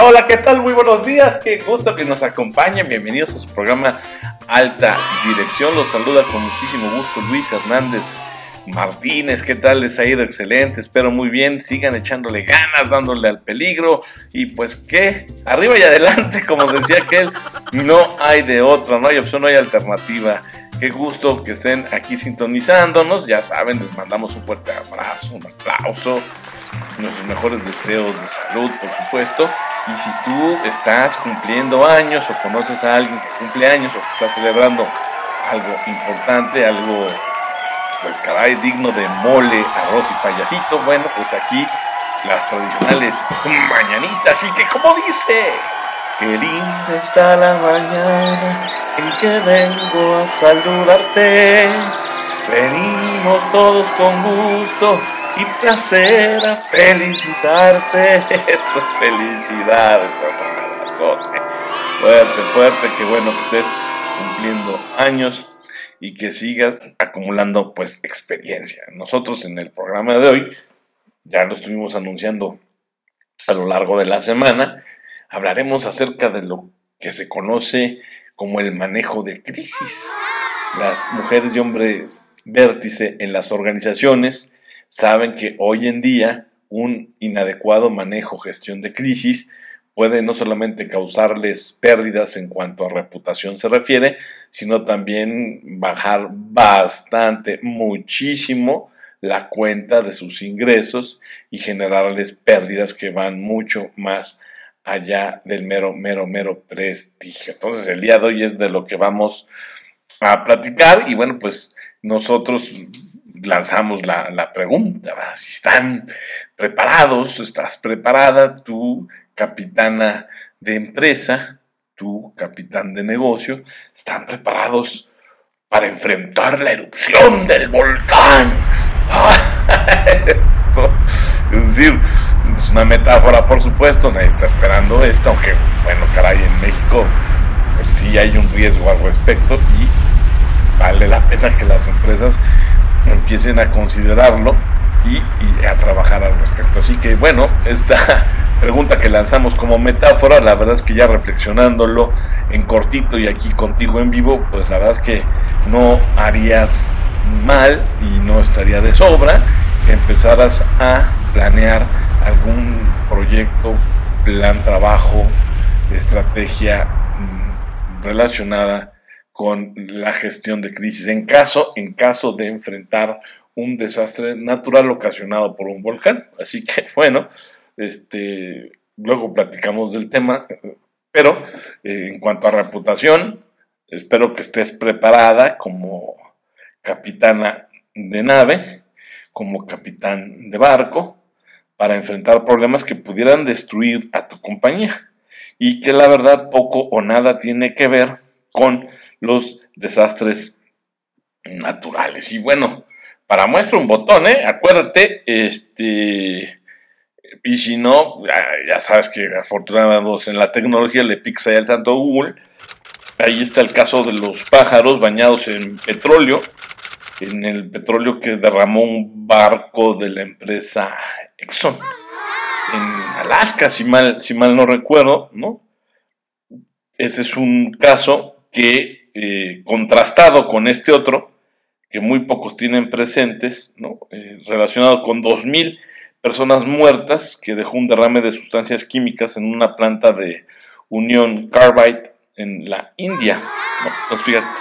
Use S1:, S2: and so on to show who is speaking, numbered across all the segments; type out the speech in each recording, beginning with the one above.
S1: Hola, ¿qué tal? Muy buenos días, qué gusto que nos acompañen. Bienvenidos a su programa Alta Dirección. Los saluda con muchísimo gusto Luis Hernández Martínez. ¿Qué tal? Les ha ido excelente, espero muy bien. Sigan echándole ganas, dándole al peligro. Y pues que arriba y adelante, como decía aquel, no hay de otra, no hay opción, no hay alternativa. Qué gusto que estén aquí sintonizándonos. Ya saben, les mandamos un fuerte abrazo, un aplauso nuestros mejores deseos de salud, por supuesto. Y si tú estás cumpliendo años o conoces a alguien que cumple años o que está celebrando algo importante, algo, pues caray, digno de mole, arroz y payasito, bueno, pues aquí las tradicionales mañanitas. Y que como dice, qué linda está la mañana en que vengo a saludarte. Venimos todos con gusto y placer a felicitarte. Eso, felicidades, abrazote. Fuerte, fuerte, qué bueno que estés cumpliendo años y que sigas acumulando pues experiencia. Nosotros en el programa de hoy, ya lo estuvimos anunciando a lo largo de la semana, hablaremos acerca de lo que se conoce como el manejo de crisis. Las mujeres y hombres vértice en las organizaciones saben que hoy en día un inadecuado manejo, gestión de crisis, puede no solamente causarles pérdidas en cuanto a reputación se refiere, sino también bajar bastante, muchísimo la cuenta de sus ingresos y generarles pérdidas que van mucho más allá del mero, mero, mero prestigio. Entonces el día de hoy es de lo que vamos a platicar y bueno, pues nosotros lanzamos la, pregunta, si están preparados, estás preparada, tú, capitana de empresa, tú, capitán de negocio, están preparados para enfrentar la erupción del volcán. esto, es decir, es una metáfora, por supuesto, nadie está esperando esto, aunque, bueno, caray, en México pues sí hay un riesgo al respecto y vale la pena que las empresas empiecen a considerarlo y, a trabajar al respecto. Así que bueno, esta pregunta que lanzamos como metáfora, la verdad es que ya reflexionándolo en cortito y aquí contigo en vivo, pues la verdad es que no harías mal y no estaría de sobra que empezaras a planear algún proyecto, plan, trabajo, estrategia mm, relacionada con la gestión de crisis en caso, en caso de enfrentar un desastre natural ocasionado por un volcán. Así que bueno, este, luego platicamos del tema, pero eh, en cuanto a reputación, espero que estés preparada como capitana de nave, como capitán de barco, para enfrentar problemas que pudieran destruir a tu compañía y que la verdad poco o nada tiene que ver con los desastres naturales. Y bueno, para muestra un botón, ¿eh? Acuérdate, este... Y si no, ya, sabes que afortunados en la tecnología le pixa al santo Google. Ahí está el caso de los pájaros bañados en petróleo, en el petróleo que derramó un barco de la empresa Exxon en Alaska, si mal, si mal no recuerdo, ¿no? Ese es un caso que eh, contrastado con este otro, que muy pocos tienen presentes. Eh, relacionado con 2.000 personas muertas que dejó un derrame de sustancias químicas en una planta de Union Carbide en la India. Entonces, fíjate,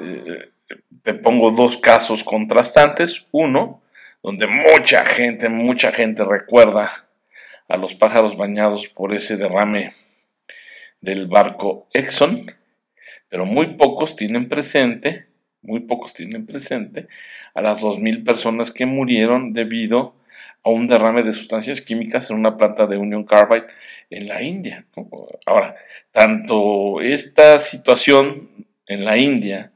S1: eh, te pongo dos casos contrastantes. Uno, donde mucha gente, mucha gente recuerda a los pájaros bañados por ese derrame del barco Exxon pero muy pocos tienen presente, muy pocos tienen presente a las 2.000 personas que murieron debido a un derrame de sustancias químicas en una planta de Union Carbide en la India. Ahora, tanto esta situación en la India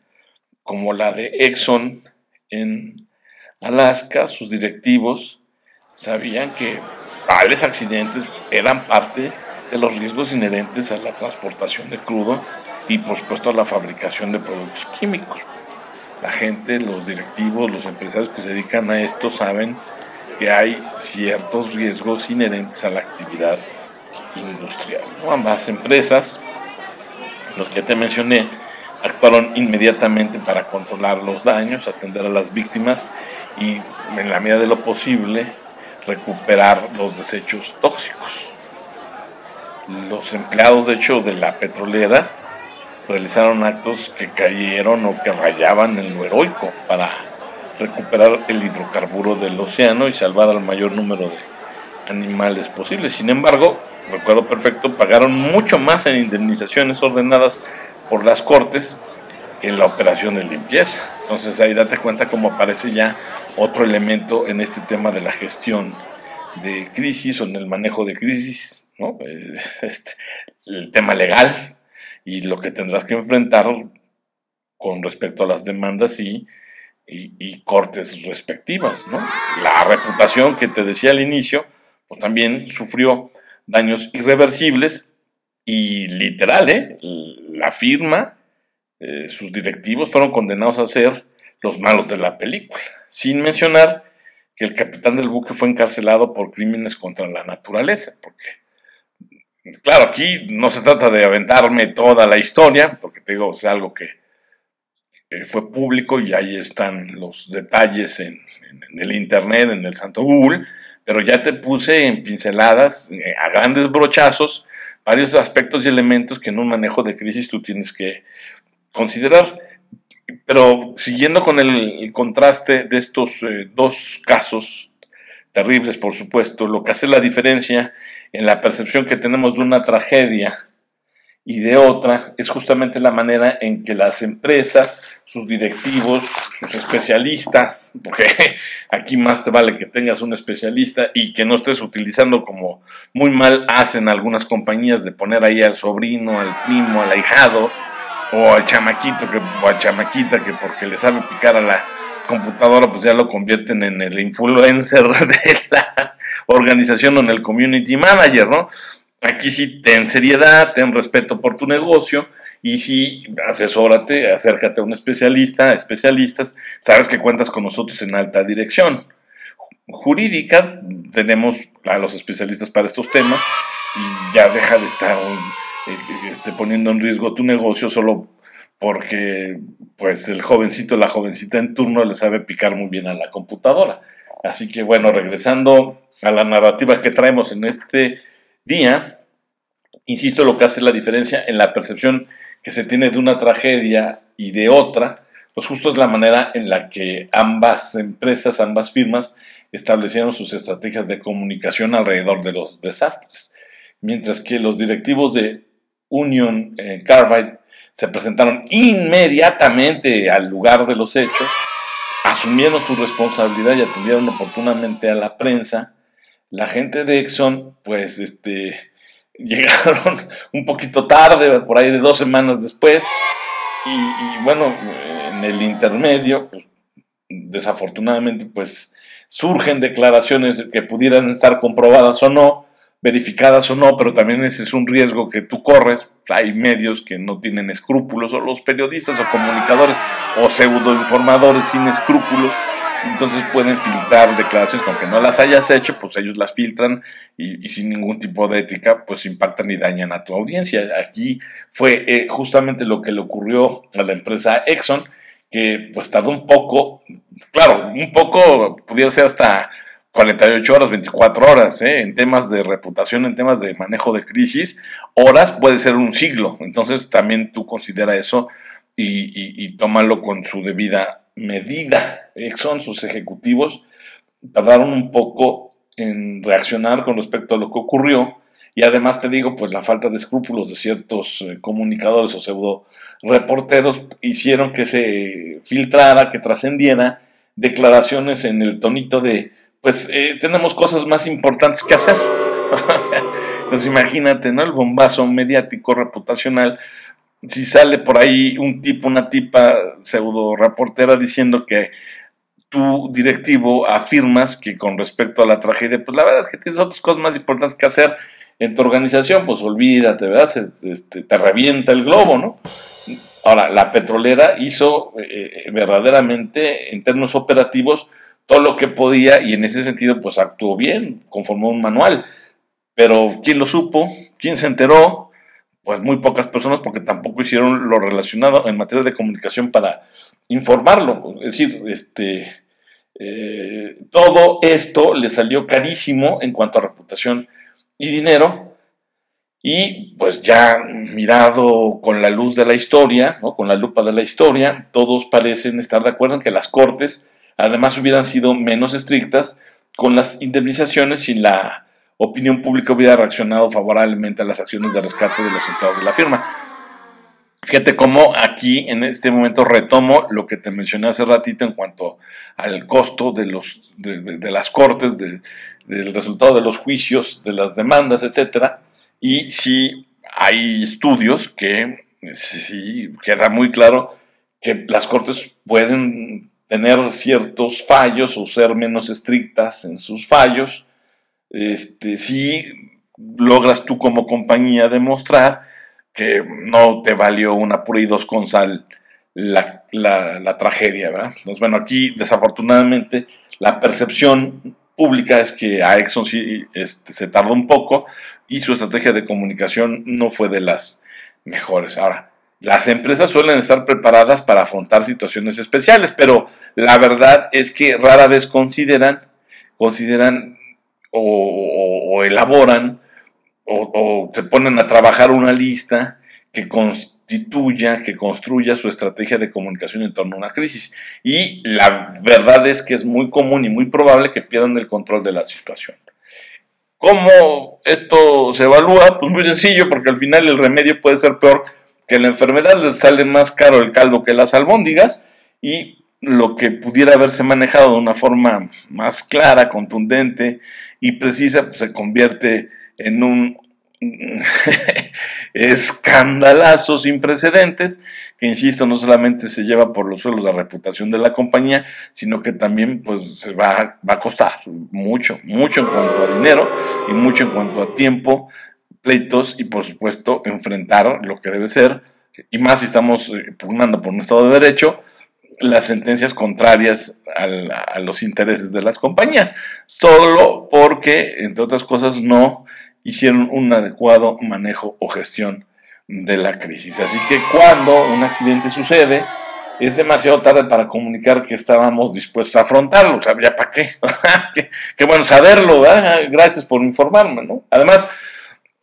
S1: como la de Exxon en Alaska, sus directivos sabían que tales accidentes eran parte de los riesgos inherentes a la transportación de crudo y por supuesto la fabricación de productos químicos. La gente, los directivos, los empresarios que se dedican a esto saben que hay ciertos riesgos inherentes a la actividad industrial. Ambas empresas, los que te mencioné, actuaron inmediatamente para controlar los daños, atender a las víctimas y en la medida de lo posible recuperar los desechos tóxicos. Los empleados, de hecho, de la petrolera realizaron actos que cayeron o que rayaban en lo heroico para recuperar el hidrocarburo del océano y salvar al mayor número de animales posibles. Sin embargo, recuerdo perfecto, pagaron mucho más en indemnizaciones ordenadas por las cortes que en la operación de limpieza. Entonces ahí date cuenta cómo aparece ya otro elemento en este tema de la gestión de crisis o en el manejo de crisis, ¿no? Este, el tema legal y lo que tendrás que enfrentar con respecto a las demandas y, cortes respectivas. ¿no? La reputación que te decía al inicio, pues también sufrió daños irreversibles y literal, ¿eh? la firma, eh, sus directivos fueron condenados a ser los malos de la película, sin mencionar que el capitán del buque fue encarcelado por crímenes contra la naturaleza, porque, claro, aquí no se trata de aventarme toda la historia, porque te digo, es algo que fue público y ahí están los detalles en, el Internet, en el santo Google, pero ya te puse en pinceladas, eh, a grandes brochazos, varios aspectos y elementos que en un manejo de crisis tú tienes que considerar. Pero siguiendo con el, contraste de estos eh, dos casos terribles, por supuesto, lo que hace la diferencia en la percepción que tenemos de una tragedia y de otra es justamente la manera en que las empresas, sus directivos, sus especialistas, porque aquí más te vale que tengas un especialista y que no estés utilizando como muy mal hacen algunas compañías de poner ahí al sobrino, al primo, al ahijado, o al chamaquito que, o a chamaquita que porque le sabe picar a la computadora, pues ya lo convierten en el influencer de la organización o en el community manager, ¿no? Aquí sí ten seriedad, ten respeto por tu negocio y sí asesórate, acércate a un especialista, especialistas, sabes que cuentas con nosotros en alta dirección. Jurídica, tenemos a los especialistas para estos temas y ya deja de estar eh, este, poniendo en riesgo tu negocio solo porque pues el jovencito, la jovencita en turno le sabe picar muy bien a la computadora. Así que bueno, regresando a la narrativa que traemos en este día, insisto, lo que hace la diferencia en la percepción que se tiene de una tragedia y de otra, pues justo es la manera en la que ambas empresas, ambas firmas, establecieron sus estrategias de comunicación alrededor de los desastres. Mientras que los directivos de Union eh, Carbide se presentaron inmediatamente al lugar de los hechos, asumieron su responsabilidad y atendieron oportunamente a la prensa. La gente de Exxon, pues, este, llegaron un poquito tarde, por ahí de dos semanas después. Y, bueno, en el intermedio, pues, desafortunadamente, pues surgen declaraciones que pudieran estar comprobadas o no, verificadas o no, pero también ese es un riesgo que tú corres. Hay medios que no tienen escrúpulos, o los periodistas o comunicadores o pseudoinformadores sin escrúpulos, entonces pueden filtrar declaraciones que aunque no las hayas hecho, pues ellos las filtran y, sin ningún tipo de ética, pues impactan y dañan a tu audiencia. Aquí fue eh, justamente lo que le ocurrió a la empresa Exxon, que pues tardó un poco, claro, un poco, pudiera ser hasta 48 horas, 24 horas, ¿eh? en temas de reputación, en temas de manejo de crisis, horas puede ser un siglo. Entonces también tú considera eso y, tómalo con su debida medida. Exxon, sus ejecutivos, tardaron un poco en reaccionar con respecto a lo que ocurrió. Y además te digo, pues la falta de escrúpulos de ciertos eh, comunicadores o pseudo reporteros hicieron que se filtrara, que trascendiera declaraciones en el tonito de pues eh, tenemos cosas más importantes que hacer. Entonces imagínate, ¿no? El bombazo mediático, reputacional, si sale por ahí un tipo, una tipa pseudo reportera diciendo que tu directivo afirmas que con respecto a la tragedia, pues la verdad es que tienes otras cosas más importantes que hacer en tu organización, pues olvídate, ¿verdad? Este, te revienta el globo, ¿no? Ahora, la petrolera hizo eh, eh, verdaderamente, en términos operativos, todo lo que podía y en ese sentido pues actuó bien, conformó un manual. pero ¿quién lo supo? ¿Quién se enteró? Pues muy pocas personas porque tampoco hicieron lo relacionado en materia de comunicación para informarlo. Es decir, este, eh, todo esto le salió carísimo en cuanto a reputación y dinero. Y pues ya mirado con la luz de la historia, con la lupa de la historia, todos parecen estar de acuerdo en que las cortes además hubieran sido menos estrictas con las indemnizaciones si la opinión pública hubiera reaccionado favorablemente a las acciones de rescate de los empleados de la firma. Fíjate cómo aquí en este momento retomo lo que te mencioné hace ratito en cuanto al costo de, los, de, las cortes, del resultado de los juicios, de las demandas, etc. Y si hay estudios que sí queda muy claro que las cortes pueden tener ciertos fallos o ser menos estrictas en sus fallos, este, si logras tú como compañía demostrar que no te valió una pura y dos con sal la, tragedia, ¿verdad? Entonces, bueno, aquí desafortunadamente la percepción pública es que a Exxon sí este, se tardó un poco y su estrategia de comunicación no fue de las mejores. Ahora, las empresas suelen estar preparadas para afrontar situaciones especiales, pero la verdad es que rara vez consideran, consideran o, elaboran o, se ponen a trabajar una lista que constituya, que construya su estrategia de comunicación en torno a una crisis. Y la verdad es que es muy común y muy probable que pierdan el control de la situación. ¿Cómo esto se evalúa? Pues muy sencillo, porque al final el remedio puede ser peor que la enfermedad les sale más caro el caldo que las albóndigas y lo que pudiera haberse manejado de una forma más clara, contundente y precisa, pues se convierte en un escandalazo sin precedentes, que insisto, no solamente se lleva por los suelos la reputación de la compañía, sino que también pues se va, va a costar mucho, mucho en cuanto a dinero y mucho en cuanto a tiempo pleitos y por supuesto enfrentar lo que debe ser, y más si estamos eh, pugnando por un Estado de Derecho, las sentencias contrarias a los intereses de las compañías, solo porque, entre otras cosas, no hicieron un adecuado manejo o gestión de la crisis. Así que cuando un accidente sucede, es demasiado tarde para comunicar que estábamos dispuestos a afrontarlo. O sea, ¿ya para qué? qué? bueno saberlo, Gracias por informarme, ¿no? Además,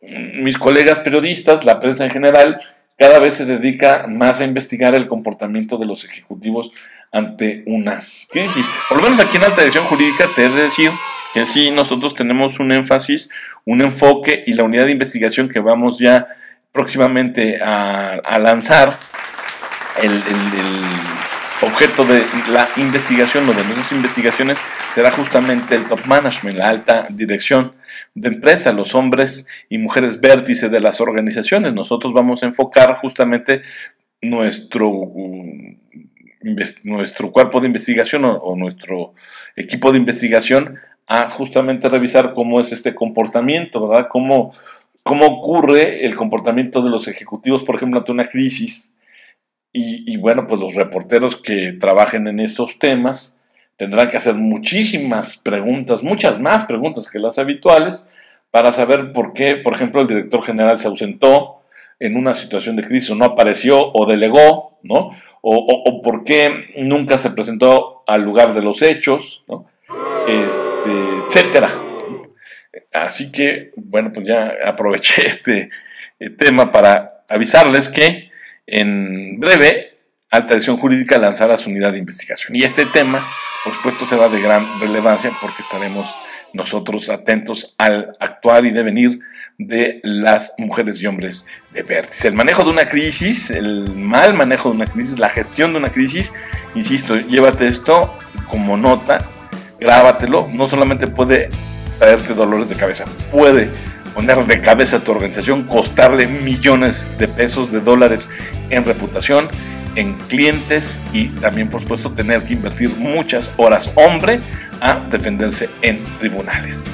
S1: mis colegas periodistas, la prensa en general, cada vez se dedica más a investigar el comportamiento de los ejecutivos ante una crisis. Por lo menos aquí en Alta Dirección Jurídica te he de decir que sí, nosotros tenemos un énfasis, un enfoque y la unidad de investigación que vamos ya próximamente a, lanzar, el objeto de la investigación o de nuestras investigaciones será justamente el top management, la alta dirección de empresa, los hombres y mujeres vértice de las organizaciones. Nosotros vamos a enfocar justamente nuestro, mm, nuestro cuerpo de investigación o, nuestro equipo de investigación a justamente revisar cómo es este comportamiento, ¿verdad? Cómo, cómo ocurre el comportamiento de los ejecutivos, por ejemplo, ante una crisis y, bueno, pues los reporteros que trabajen en estos temas tendrán que hacer muchísimas preguntas, muchas más preguntas que las habituales, para saber por qué, por ejemplo, el director general se ausentó en una situación de crisis o no apareció o delegó, ¿no? O, por qué nunca se presentó al lugar de los hechos, ¿no? Este, etcétera. Así que, bueno, pues ya aproveché este eh, tema para avisarles que en breve, Alta Dirección Jurídica lanzará su unidad de investigación. Y este tema, por supuesto, será de gran relevancia porque estaremos nosotros atentos al actuar y devenir de las mujeres y hombres de vértice. El manejo de una crisis, el mal manejo de una crisis, la gestión de una crisis, insisto, llévate esto como nota, grábatelo, no solamente puede traerte dolores de cabeza, puede poner de cabeza a tu organización, costarle millones de pesos, de dólares en reputación, en clientes y también por supuesto tener que invertir muchas horas hombre a defenderse en tribunales.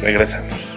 S1: Regresamos.